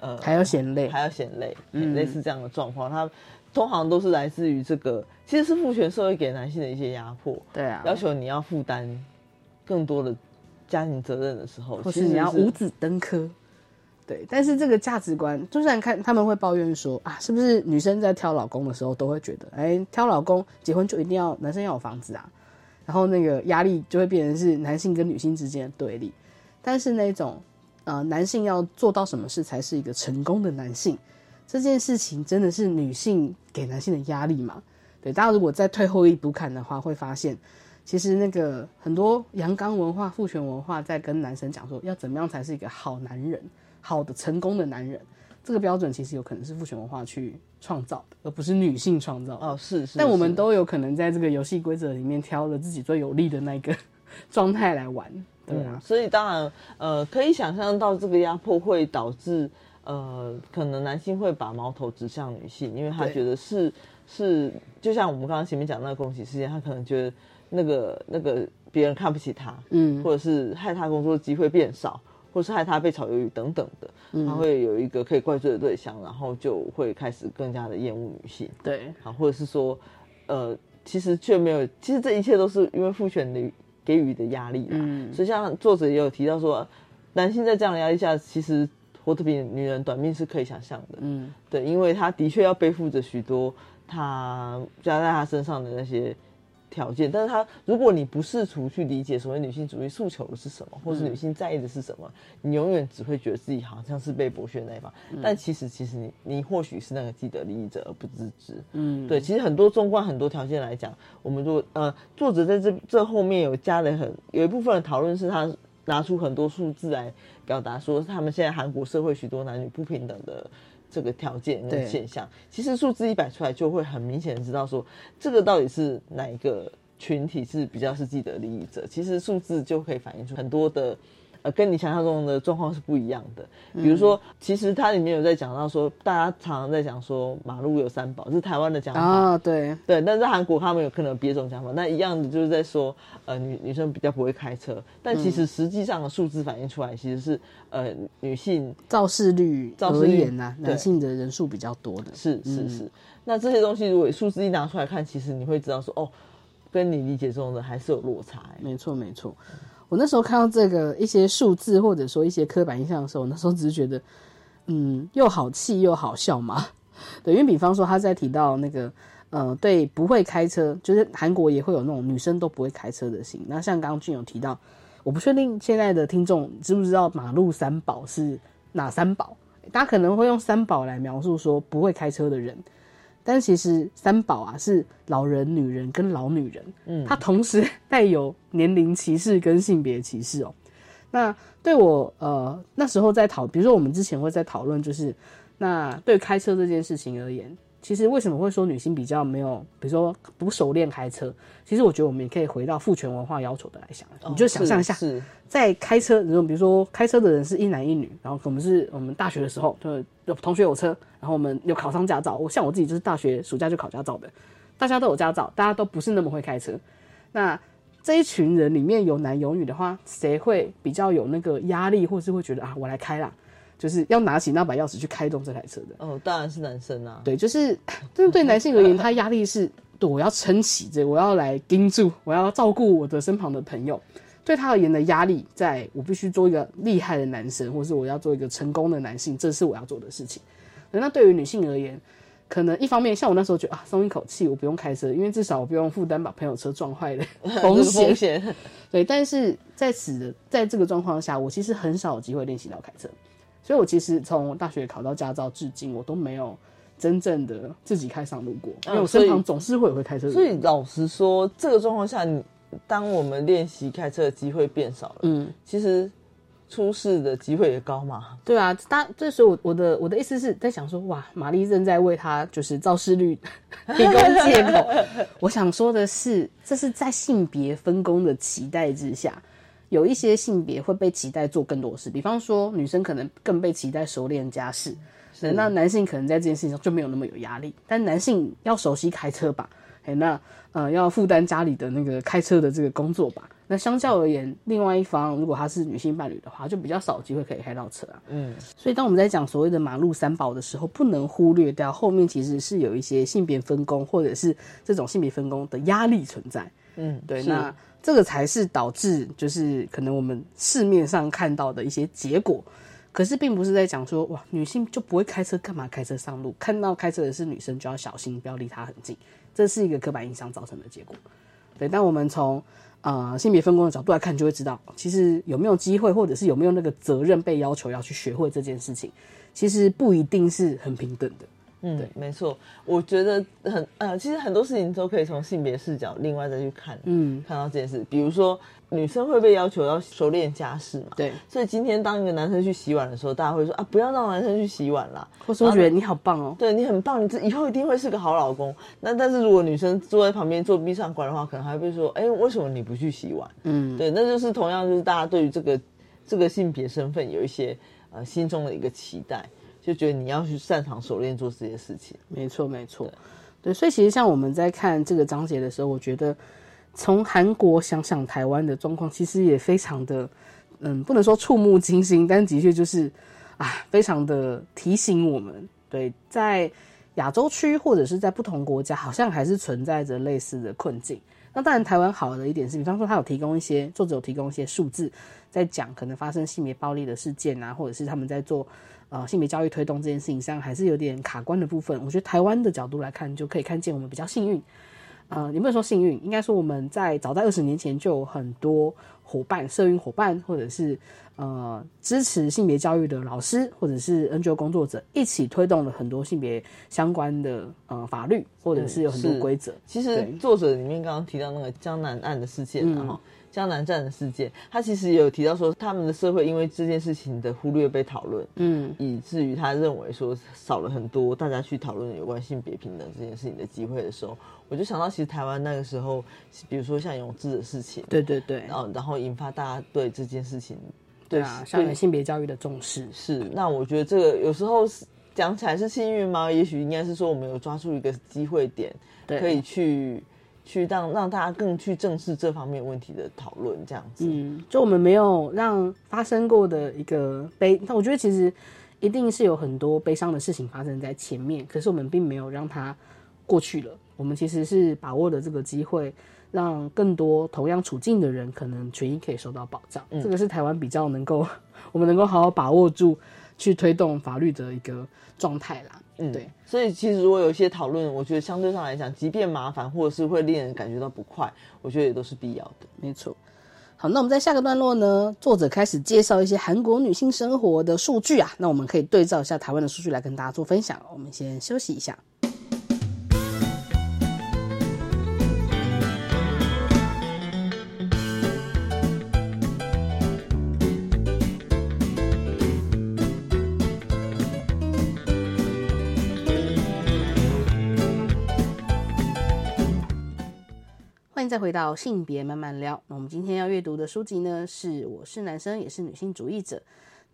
呃还要嫌累？还要嫌累？类似这样的状况，它通常都是来自于这个，其实是父权社会给男性的一些压迫。对啊，要求你要负担更多的家庭责任的时候，或是你要五子登科。对，但是这个价值观，就算看他们会抱怨说啊，是不是女生在挑老公的时候都会觉得，哎，挑老公结婚就一定要男生要有房子啊，然后那个压力就会变成是男性跟女性之间的对立。但是那种呃，男性要做到什么事才是一个成功的男性，这件事情真的是女性给男性的压力吗？对，大家如果再退后一步看的话，会发现其实那个很多阳刚文化、父权文化在跟男生讲说，要怎么样才是一个好男人。好的成功的男人，这个标准其实有可能是父权文化去创造的，而不是女性创造。哦，是是。但我们都有可能在这个游戏规则里面挑了自己最有利的那个状态来玩，对啊。所以当然，呃，可以想象到这个压迫会导致，呃，可能男性会把矛头指向女性，因为他觉得是是，就像我们刚刚前面讲那个恭喜事件，他可能觉得那个那个别人看不起他，嗯，或者是害他工作机会变少。或是害他被炒鱿鱼等等的，他会有一个可以怪罪的对象，然后就会开始更加的厌恶女性。对，好，或者是说，呃，其实却没有，其实这一切都是因为父权的给予的压力啦。嗯，所以像作者也有提到说，男性在这样的压力下，其实活得比女人短命是可以想象的。嗯，对，因为他的确要背负着许多他加在他身上的那些条件，但是他如果你不试图去理解所谓女性主义诉求的是什么，或是嗯女性在意的是什么，你永远只会觉得自己好像是被剥削的那一方。嗯但其实，其实你你或许是那个既得利益者而不自知。嗯，对，其实很多纵观很多条件来讲，我们如果呃，作者在这这后面有加了很有一部分的讨论是他拿出很多数字来表达说，他们现在韩国社会许多男女不平等的这个条件跟现象。其实数字一摆出来，就会很明显的知道说，这个到底是哪一个群体是比较是既得利益者。其实数字就可以反映出很多的。呃，跟你想象中的状况是不一样的。比如说，其实它里面有在讲到说，大家常常在讲说马路有三宝，是台湾的讲法。啊，对，对，但在韩国他们有可能有别种讲法，那一样的就是在说，呃，女女生比较不会开车，但其实实际上的数字反映出来，其实是呃女性肇事率而肇事率言呐、男性的人数比较多的。是是嗯是。那这些东西如果数字一拿出来看，其实你会知道说，哦，跟你理解中的还是有落差、欸。没错没错。我那时候看到这个一些数字或者说一些刻板印象的时候，我那时候只是觉得，嗯，又好气又好笑嘛。对，因为比方说他在提到那个，呃，对不会开车，就是韩国也会有那种女生都不会开车的型。那像刚刚俊有提到，我不确定现在的听众知不知道马路三宝是哪三宝？大家可能会用三宝来描述说不会开车的人。但其实三宝啊是老人、女人跟老女人，嗯它同时 带有年龄歧视跟性别歧视哦。那对我呃那时候在讨，比如说我们之前会在讨论，就是那对开车这件事情而言，其实为什么会说女性比较没有，比如说不熟练开车？其实我觉得我们也可以回到父权文化要求的来想，你就想象一下，在开车，比如说开车的人是一男一女，然后我们是我们大学的时候，就有同学有车，然后我们有考上驾照。我像我自己就是大学暑假就考驾照的，大家都有驾照，大家都不是那么会开车。那这一群人里面有男有女的话，谁会比较有那个压力，或是会觉得啊，我来开啦，就是要拿起那把钥匙去开动这台车的？哦，当然是男生啊。对，就是，就是对男性而言，他压力是，对我要撑起这，我要来盯住，我要照顾我的身旁的朋友。对他而言的压力，在我必须做一个厉害的男生，或是我要做一个成功的男性，这是我要做的事情。那对于女性而言，可能一方面，像我那时候觉得啊，松一口气，我不用开车，因为至少我不用负担把朋友车撞坏的 风这个险。风险对，但是在此的在这个状况下，我其实很少有机会练习到开车，所以我其实从大学考到驾照至今，我都没有真正的自己开上路过，因为我身旁总是会有会开车的人。所以老实说，这个状况下，你当我们练习开车的机会变少了，嗯，其实出事的机会也高嘛。对啊，大这时候我我的我的意思是在想说，哇，玛丽正在为他就是肇事率 提供借口。我想说的是，这是在性别分工的期待之下，有一些性别会被期待做更多事，比方说女生可能更被期待熟练家事，那男性可能在这件事情上就没有那么有压力，但男性要熟悉开车吧，哎，那呃要负担家里的那个开车的这个工作吧。那相较而言，另外一方如果他是女性伴侣的话，就比较少机会可以开到车啊。嗯，所以当我们在讲所谓的马路三宝的时候，不能忽略掉后面其实是有一些性别分工或者是这种性别分工的压力存在。嗯，对，那这个才是导致就是可能我们市面上看到的一些结果。可是并不是在讲说哇，女性就不会开车，干嘛开车上路？看到开车的是女生就要小心，不要离她很近，这是一个刻板印象造成的结果。对，但我们从呃性别分工的角度来看，就会知道，其实有没有机会，或者是有没有那个责任被要求要去学会这件事情，其实不一定是很平等的。嗯，对没错，我觉得很呃，其实很多事情都可以从性别视角另外再去看，嗯，看到这件事。比如说，女生会被要求要熟练家事嘛，对，所以今天当一个男生去洗碗的时候，大家会说啊，不要让男生去洗碗啦，或是会觉得你好棒哦，对你很棒，你这以后一定会是个好老公。那但是如果女生坐在旁边做闭上关的话，可能还会说，哎，为什么你不去洗碗？嗯，对，那就是同样就是大家对于这个这个性别身份有一些呃心中的一个期待。就觉得你要去擅长熟练做这些事情，没错没错，对，所以其实像我们在看这个章节的时候，我觉得从韩国想想台湾的状况，其实也非常的，嗯，不能说触目惊心，但的确就是啊，非常的提醒我们，对，在亚洲区或者是在不同国家，好像还是存在着类似的困境。那当然，台湾好的一点是，比方说他有提供一些作者有提供一些数字，在讲可能发生性别暴力的事件啊，或者是他们在做。呃，性别教育推动这件事情上还是有点卡关的部分。我觉得台湾的角度来看，就可以看见我们比较幸运。呃，也不能说幸运，应该说我们在早在二十年前就有很多伙伴、社运伙伴，或者是呃支持性别教育的老师，或者是 NGO 工作者，一起推动了很多性别相关的呃法律，或者是有很多是规则。其实作者里面刚刚提到那个江南案的事件啊，江南站的事件，他其实也有提到说，他们的社会因为这件事情的忽略被讨论，嗯，以至于他认为说少了很多大家去讨论有关性别平等这件事情的机会的时候，我就想到其实台湾那个时候，比如说像永志的事情，对对对，然后然后引发大家对这件事情，对啊，校园性别教育的重视是，那我觉得这个有时候是讲起来是幸运吗？也许应该是说我们有抓住一个机会点，对可以去去让让大家更去正视这方面问题的讨论，这样子。嗯，就我们没有让发生过的一个悲，那我觉得其实一定是有很多悲伤的事情发生在前面，可是我们并没有让它过去了。我们其实是把握了这个机会，让更多同样处境的人可能权益可以受到保障。嗯这个是台湾比较能够，我们能够好好把握住去推动法律的一个状态啦。嗯，对。所以其实如果有一些讨论，我觉得相对上来讲，即便麻烦或者是会令人感觉到不快，我觉得也都是必要的。没错。好，那我们在下个段落呢，作者开始介绍一些韩国女性生活的数据啊，那我们可以对照一下台湾的数据来跟大家做分享。我们先休息一下。欢迎再回到性别慢慢聊。那我们今天要阅读的书籍呢，是《我是男生也是女性主义者》。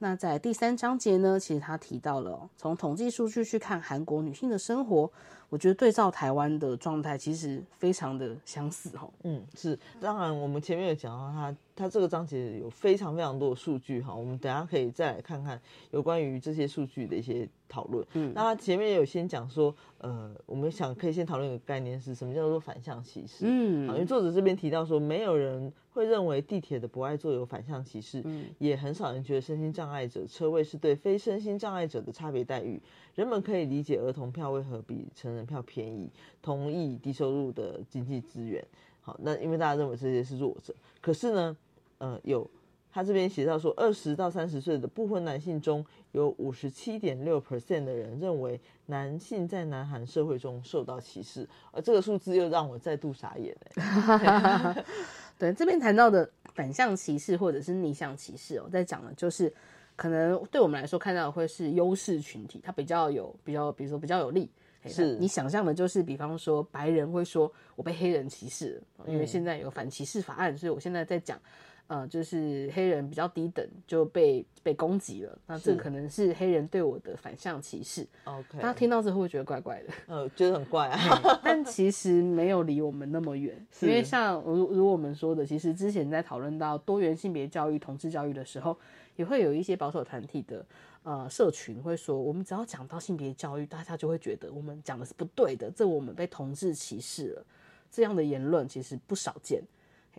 那在第三章节呢，其实他提到了、哦、从统计数据去看韩国女性的生活，我觉得对照台湾的状态，其实非常的相似哦。嗯，是，当然我们前面有讲到他，他这个章节有非常非常多的数据哈，我们等一下可以再来看看有关于这些数据的一些讨论。嗯那他前面有先讲说，呃，我们想可以先讨论一个概念是什么叫做反向歧视。嗯因为作者这边提到说，没有人会认为地铁的不爱坐有反向歧视，嗯也很少人觉得身心障碍者车位是对非身心障碍者的差别待遇。人们可以理解儿童票为何比成人票便宜，同意低收入的经济资源。好，那因为大家认为这些是弱者，可是呢，呃，有他这边写到说，二十到三十岁的部分男性中有五十七点六 percent 的人认为男性在南韩社会中受到歧视，而这个数字又让我再度傻眼哎、对，这边谈到的反向歧视或者是逆向歧视哦，在讲的就是可能对我们来说看到的会是优势群体，它比较有比较，比如说比较有利。嘿是你想象的就是，比方说白人会说我被黑人歧视了，因为嗯现在有反歧视法案，所以我现在在讲，呃，就是黑人比较低等就被被攻击了，那这可能是黑人对我的反向歧视。OK，大家听到之后会觉得怪怪的。呃，觉得很怪啊。但其实没有离我们那么远，因为像如如我们说的，其实之前在讨论到多元性别教育、同志教育的时候，也会有一些保守团体的呃社群会说，我们只要讲到性别教育，大家就会觉得我们讲的是不对的，这我们被同志歧视了。这样的言论其实不少见，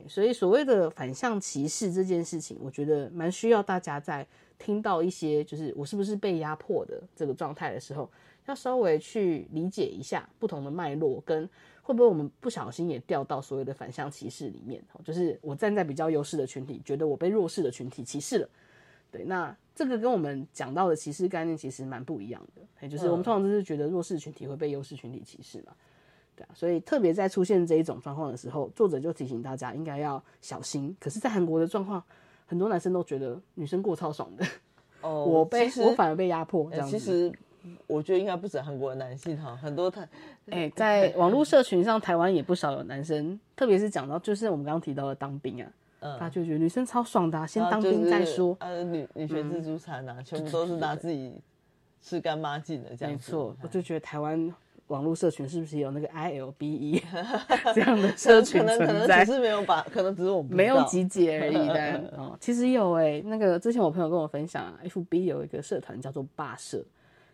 所以所谓的反向歧视这件事情，我觉得蛮需要大家在听到一些就是我是不是被压迫的这个状态的时候，要稍微去理解一下不同的脉络，跟会不会我们不小心也掉到所谓的反向歧视里面，就是我站在比较优势的群体，觉得我被弱势的群体歧视了。对，那这个跟我们讲到的歧视概念其实蛮不一样的，也就是我们嗯通常就是觉得弱势群体会被优势群体歧视嘛。对啊，所以特别在出现这一种状况的时候，作者就提醒大家应该要小心。可是，在韩国的状况，很多男生都觉得女生过超爽的，哦我被我反而被压迫这呃样子。其实我觉得应该不止韩国的男性哈，很多他哎、在网络社群上，台湾也不少有男生，特别是讲到就是我们刚刚提到的当兵啊，嗯大家就觉得女生超爽的啊、先当兵再说。呃，女女学自助餐啊，全部都是拿自己吃干抹净的这样子。没错，我就觉得台湾网络社群是不是有那个 ILBE 这样的社群可能可能只？是没有把，可能只是我没有集结而已，但 哦，其实有哎、那个之前我朋友跟我分享啊，FB 有一个社团叫做霸社，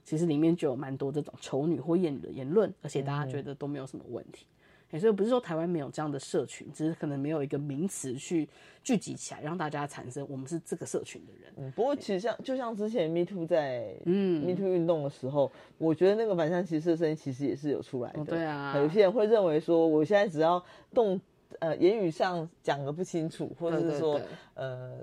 其实里面就有蛮多这种丑女或厌女的言论，而且大家觉得都没有什么问题。欸所以不是说台湾没有这样的社群，只是可能没有一个名词去聚集起来，让大家产生我们是这个社群的人。嗯，不过其实像就像之前 Me Too 在嗯 Me Too 运动的时候，我觉得那个反向歧视的声音其实也是有出来的。哦对啊有些人会认为说，我现在只要动呃言语上讲的不清楚，或者对对是说对呃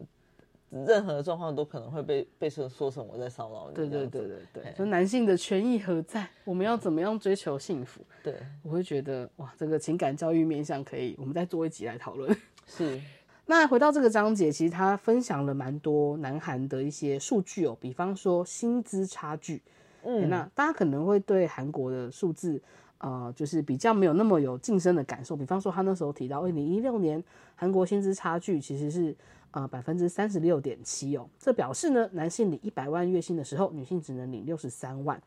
任何状况都可能会被被说说成我在骚扰你。对对对对对嘿，就男性的权益何在？我们要怎么样追求幸福？对，我会觉得哇，这个情感教育面向可以，我们再做一集来讨论。是 那回到这个章节，其实他分享了蛮多南韩的一些数据哦，比方说薪资差距。嗯那大家可能会对韩国的数字，呃，就是比较没有那么有晋升的感受。比方说，他那时候提到，二零一六年韩国薪资差距其实是呃百分之三十六点七哦，这表示呢，男性领一百万月薪的时候，女性只能领六十三万。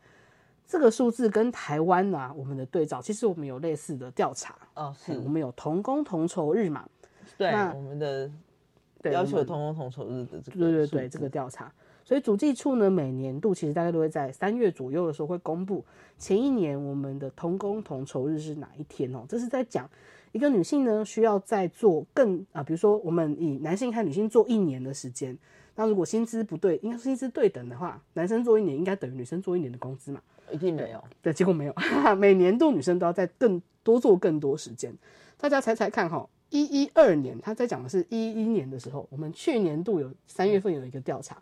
这个数字跟台湾啊，我们的对照，其实我们有类似的调查，哦是嗯我们有同工同酬日嘛，对那我们的对要求同工同酬日的这个对对对，这个调查。所以主计处呢，每年度其实大概都会在三月左右的时候会公布前一年我们的同工同酬日是哪一天哦。这是在讲一个女性呢需要再做更啊，比如说我们以男性和女性做一年的时间，那如果薪资不对，应该薪资对等的话，男生做一年应该等于女生做一年的工资嘛？一定没有。对，结果没有，每年度女生都要再更多做更多时间。大家猜猜看哈，一一二年，他在讲的是一一年的时候，我们去年度有三月份有一个调查，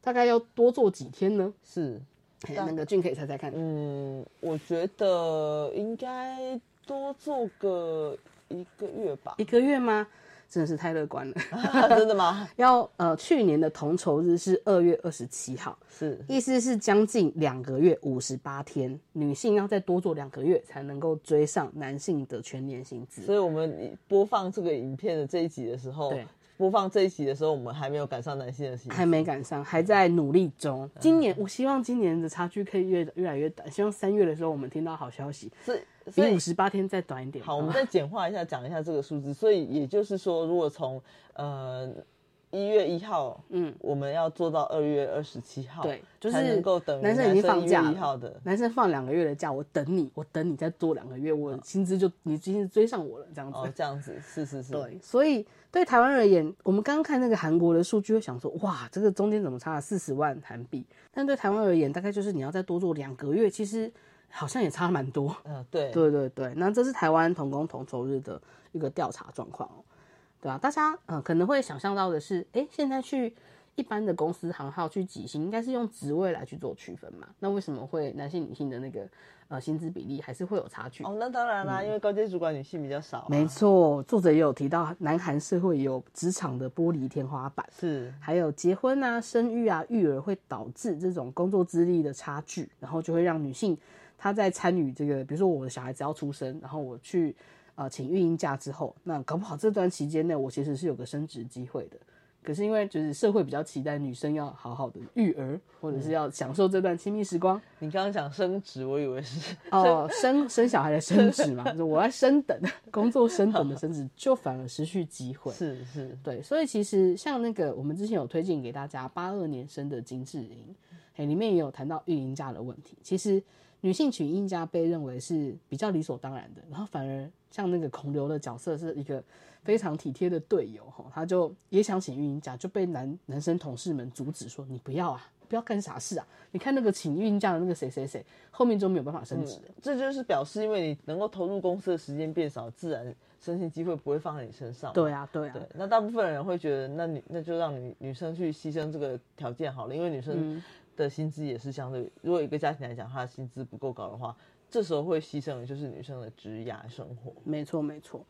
大概要多做几天呢？是，那个俊可以猜猜看，嗯，我觉得应该多做个一个月吧一。个月吗？真的是太乐观了。真的吗？要呃，去年的同酬日是二月二十七号，是意思是将近两个月五十八天，女性要再多做两个月才能够追上男性的全年薪资。所以我们播放这个影片的这一集的时候，对，播放这一集的时候，我们还没有赶上男性的还没赶上，还在努力中。今年我希望今年的差距可以越越来越短，希望三月的时候我们听到好消息，所以所以比五十八天再短一点。好，我们再简化一下，讲一下这个数字。所以也就是说，如果从呃一月一号，嗯，我们要做到二月二十七号，对，就是才能够等男生已经放假一号的，男生放两个月的假，我等你，我等你再多两个月，我薪资就你薪资追上我了，这样子。哦，这样子，是是是，对，所以对台湾而言，我们刚刚看那个韩国的数据，会想说，哇，这个中间怎么差了四十万韩币？但对台湾而言，大概就是你要再多做两个月，其实好像也差蛮多。嗯，对，对对对，那这是台湾同工同酬日的一个调查状况哦，对啊，大家呃可能会想象到的是，哎，现在去一般的公司行号去挤薪，应该是用职位来去做区分嘛？那为什么会男性女性的那个呃薪资比例还是会有差距？哦，那当然啦，因为高阶主管女性比较少啊，没错，作者也有提到，南韩社会有职场的玻璃天花板，是还有结婚啊、生育啊、育儿会导致这种工作资历的差距，然后就会让女性她在参与这个，比如说我的小孩子要出生，然后我去呃请育婴假之后，那搞不好这段期间内我其实是有个升职机会的。可是因为就是社会比较期待女生要好好的育儿，或者是要享受这段亲密时光，你刚刚讲升职，我以为是哦，生生小孩的升职嘛，就是我要升等，工作升等的升职，就反而失去机会。是是，对，所以其实像那个我们之前有推荐给大家八二年生的金智英，哎，里面也有谈到育婴假的问题。其实女性取育婴假被认为是比较理所当然的，然后反而像那个孔刘的角色是一个非常体贴的队友哈，他就也想请育婴假，就被男男生同事们阻止说你不要啊，不要干傻事啊！你看那个请育婴假的那个谁谁谁，后面就没有办法升职了。这就是表示，因为你能够投入公司的时间变少，自然升迁机会不会放在你身上嘛。对啊，对啊，对，那大部分人会觉得，那你那就让女女生去牺牲这个条件好了，因为女生嗯的薪资也是相对，如果一个家庭来讲，她的薪资不够高的话，这时候会牺牲的就是女生的职涯生活。没错，没错。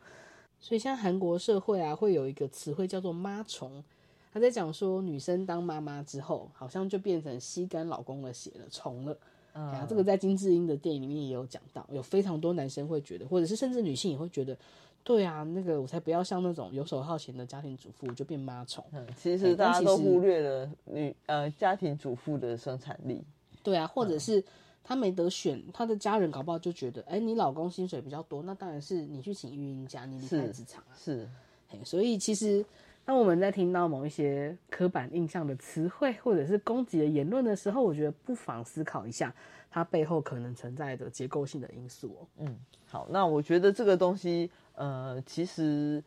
所以像韩国社会啊，会有一个词汇叫做“妈虫”，他在讲说女生当妈妈之后，好像就变成吸干老公的血了，虫了。嗯啊，这个在金智英的电影里面也有讲到，有非常多男生会觉得，或者是甚至女性也会觉得，对啊，那个我才不要像那种游手好闲的家庭主妇，就变妈虫。嗯，其哎实大家都忽略了女呃家庭主妇的生产力。对啊，或者是她没得选，她的家人搞不好就觉得，哎，你老公薪水比较多，那当然是你去请育婴假，你离开是职场啊。是，嘿所以其实当我们在听到某一些刻板印象的词汇或者是攻击的言论的时候，我觉得不妨思考一下，它背后可能存在的结构性的因素哦。嗯，好，那我觉得这个东西，呃，其实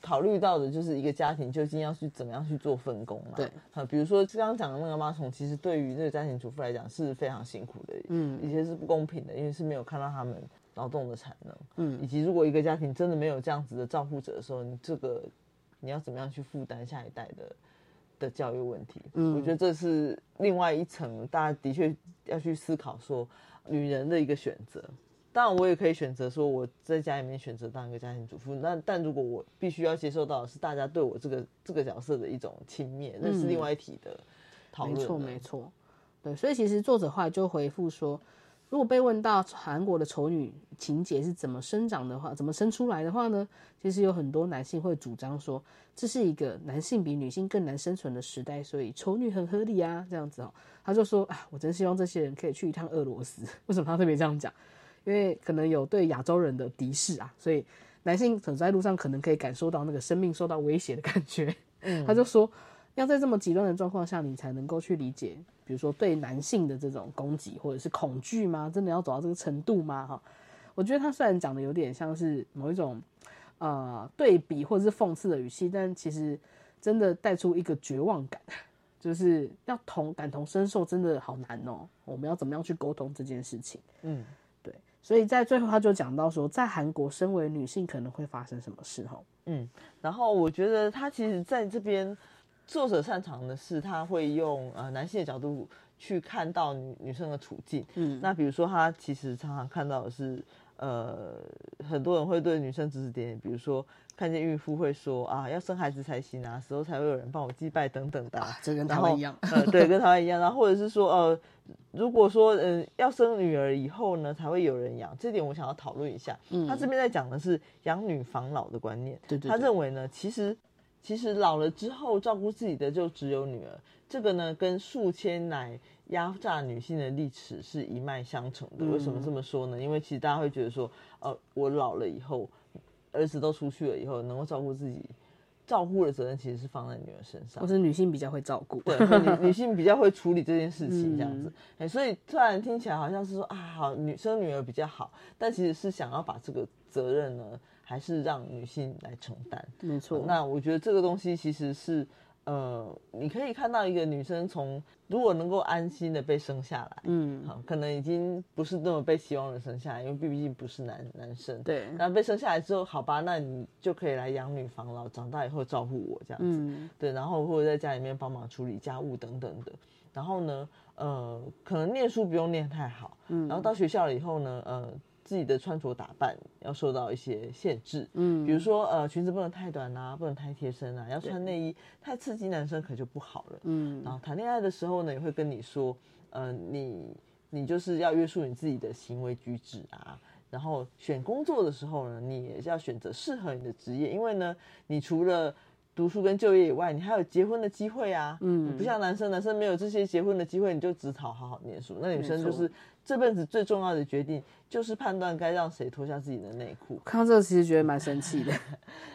考虑到的就是一个家庭究竟要去怎么样去做分工嘛。对，啊，比如说刚刚讲的那个妈虫，其实对于这个家庭主妇来讲是非常辛苦的，嗯以前是不公平的，因为是没有看到他们劳动的产能，嗯以及如果一个家庭真的没有这样子的照顾者的时候，你这个你要怎么样去负担下一代的的教育问题？嗯我觉得这是另外一层，大家的确要去思考说女人的一个选择。当然，我也可以选择说我在家里面选择当一个家庭主妇。那但如果我必须要接受到的是大家对我这个这个角色的一种轻蔑，那是另外一题的讨论了。没错，没错。对，所以其实作者后来就回复说，如果被问到韩国的丑女情节是怎么生长的话，怎么生出来的话呢？其实有很多男性会主张说，这是一个男性比女性更难生存的时代，所以丑女很合理啊，这样子哦。他就说啊，我真希望这些人可以去一趟俄罗斯。为什么他特别这样讲？因为可能有对亚洲人的敌视啊，所以男性走在路上可能可以感受到那个生命受到威胁的感觉。嗯他就说，要在这么极端的状况下，你才能够去理解，比如说对男性的这种攻击或者是恐惧吗？真的要走到这个程度吗？哈，我觉得他虽然讲的有点像是某一种呃对比或者是讽刺的语气，但其实真的带出一个绝望感，就是要同感同身受，真的好难哦。我们要怎么样去沟通这件事情？嗯，对，所以在最后他就讲到说，在韩国身为女性可能会发生什么事哈。嗯，然后我觉得他其实在这边作者擅长的是，他会用呃男性的角度去看到女女生的处境。嗯那比如说他其实常常看到的是，呃，很多人会对女生指指点点，比如说看见孕妇会说啊，要生孩子才行啊，死后才会有人帮我祭拜等等的、啊。这跟台然后湾一样呃，对，跟台湾一样。然后或者是说，呃，如果说，呃，要生女儿以后呢，才会有人养，这点我想要讨论一下。嗯他这边在讲的是养女防老的观念。他对对对认为呢，其实其实老了之后照顾自己的就只有女儿，这个呢跟数千乃压榨女性的历史是一脉相承的。嗯为什么这么说呢？因为其实大家会觉得说，呃，我老了以后，儿子都出去了以后，能够照顾自己。照顾的责任其实是放在女儿身上或，是女性比较会照顾，对，女 女性比较会处理这件事情，这样嗯子，哎、所以突然听起来好像是说啊，好，女生女儿比较好，但其实是想要把这个责任呢，还是让女性来承担。没错。那我觉得这个东西其实是，呃，你可以看到一个女生从如果能够安心的被生下来，嗯，好，可能已经不是那么被希望的生下来，因为毕竟不是男男生。对，那被生下来之后，好吧，那你就可以来养女防老，长大以后照顾我这样子。嗯对，然后或者在家里面帮忙处理家务等等的。然后呢，呃，可能念书不用念太好，嗯然后到学校了以后呢，呃，自己的穿着打扮要受到一些限制，嗯比如说呃，裙子不能太短啊，不能太贴身啊，要穿内衣，太刺激男生可就不好了。嗯然后谈恋爱的时候呢，也会跟你说，呃，你你就是要约束你自己的行为举止啊。然后选工作的时候呢，你也是要选择适合你的职业，因为呢，你除了读书跟就业以外，你还有结婚的机会啊。嗯不像男生，男生没有这些结婚的机会，你就只好好好念书。那女生就是这辈子最重要的决定，就是判断该让谁脱下自己的内裤。看到这个其实觉得蛮生气的。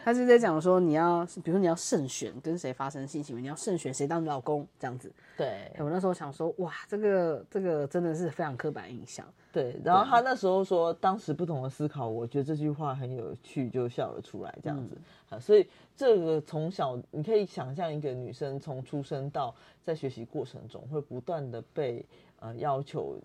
他是在讲说你要，比如说你要慎选跟谁发生性行为，你要慎选谁当你老公这样子。对哎我那时候想说，哇，这个这个真的是非常刻板印象。对，然后他那时候说，当时不同的思考，我觉得这句话很有趣，就笑了出来，这样子。啊，所以这个从小你可以想象一个女生从出生到在学习过程中，会不断的被呃要求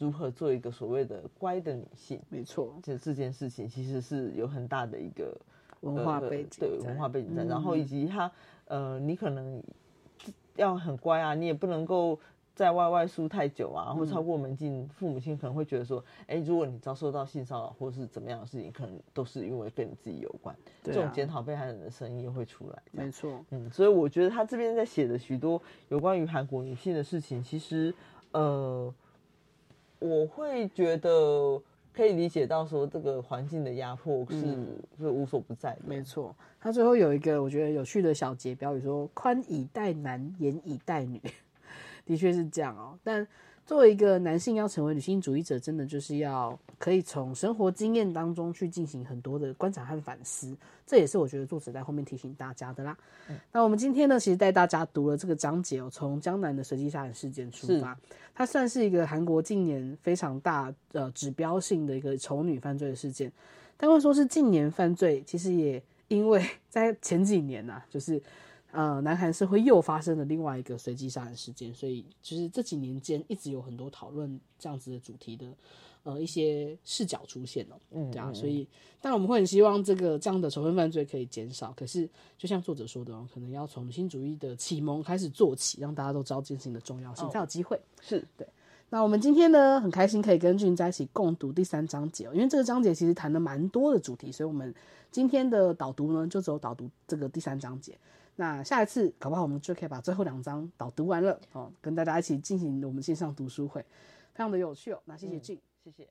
如何做一个所谓的乖的女性。没错，这这件事情其实是有很大的一个文化呃背景在。对文化背景在，然后嗯以及他呃，你可能要很乖啊，你也不能够在外外宿太久啊，或嗯超过门禁，父母亲可能会觉得说，哎、如果你遭受到性骚扰或是怎么样的事情，可能都是因为跟你自己有关，这种检讨被害人的声音也会出来。没错，嗯，所以我觉得他这边在写的许多有关于韩国女性的事情，其实呃，我会觉得可以理解到说这个环境的压迫是、嗯是无所不在的。没错。他最后有一个我觉得有趣的小节标语说：“宽以待男，严以待女。” 的确是这样哦。但作为一个男性要成为女性主义者，真的就是要可以从生活经验当中去进行很多的观察和反思，这也是我觉得作者在后面提醒大家的啦。那我们今天呢，其实带大家读了这个章节哦，从江南的随机杀人事件出发，它算是一个韩国近年非常大呃指标性的一个丑女犯罪的事件。但会说是近年犯罪，其实也因为在前几年呐、就是呃，南韩社会又发生了另外一个随机杀人事件，所以就是这几年间一直有很多讨论这样子的主题的呃一些视角出现哦，嗯对啊，嗯所以当然我们会很希望这个这样的仇恨犯罪可以减少，可是就像作者说的哦，可能要从女性主义的启蒙开始做起，让大家都知道这件事情的重要性，哦才有机会。是对。那我们今天呢，很开心可以跟俊在一起共读第三章节哦，因为这个章节其实谈了蛮多的主题，所以我们今天的导读呢，就只有导读这个第三章节。那下一次搞不好我们就可以把最后两章导读完了哦，跟大家一起进行我们线上读书会，非常的有趣哦。那谢谢俊，谢谢。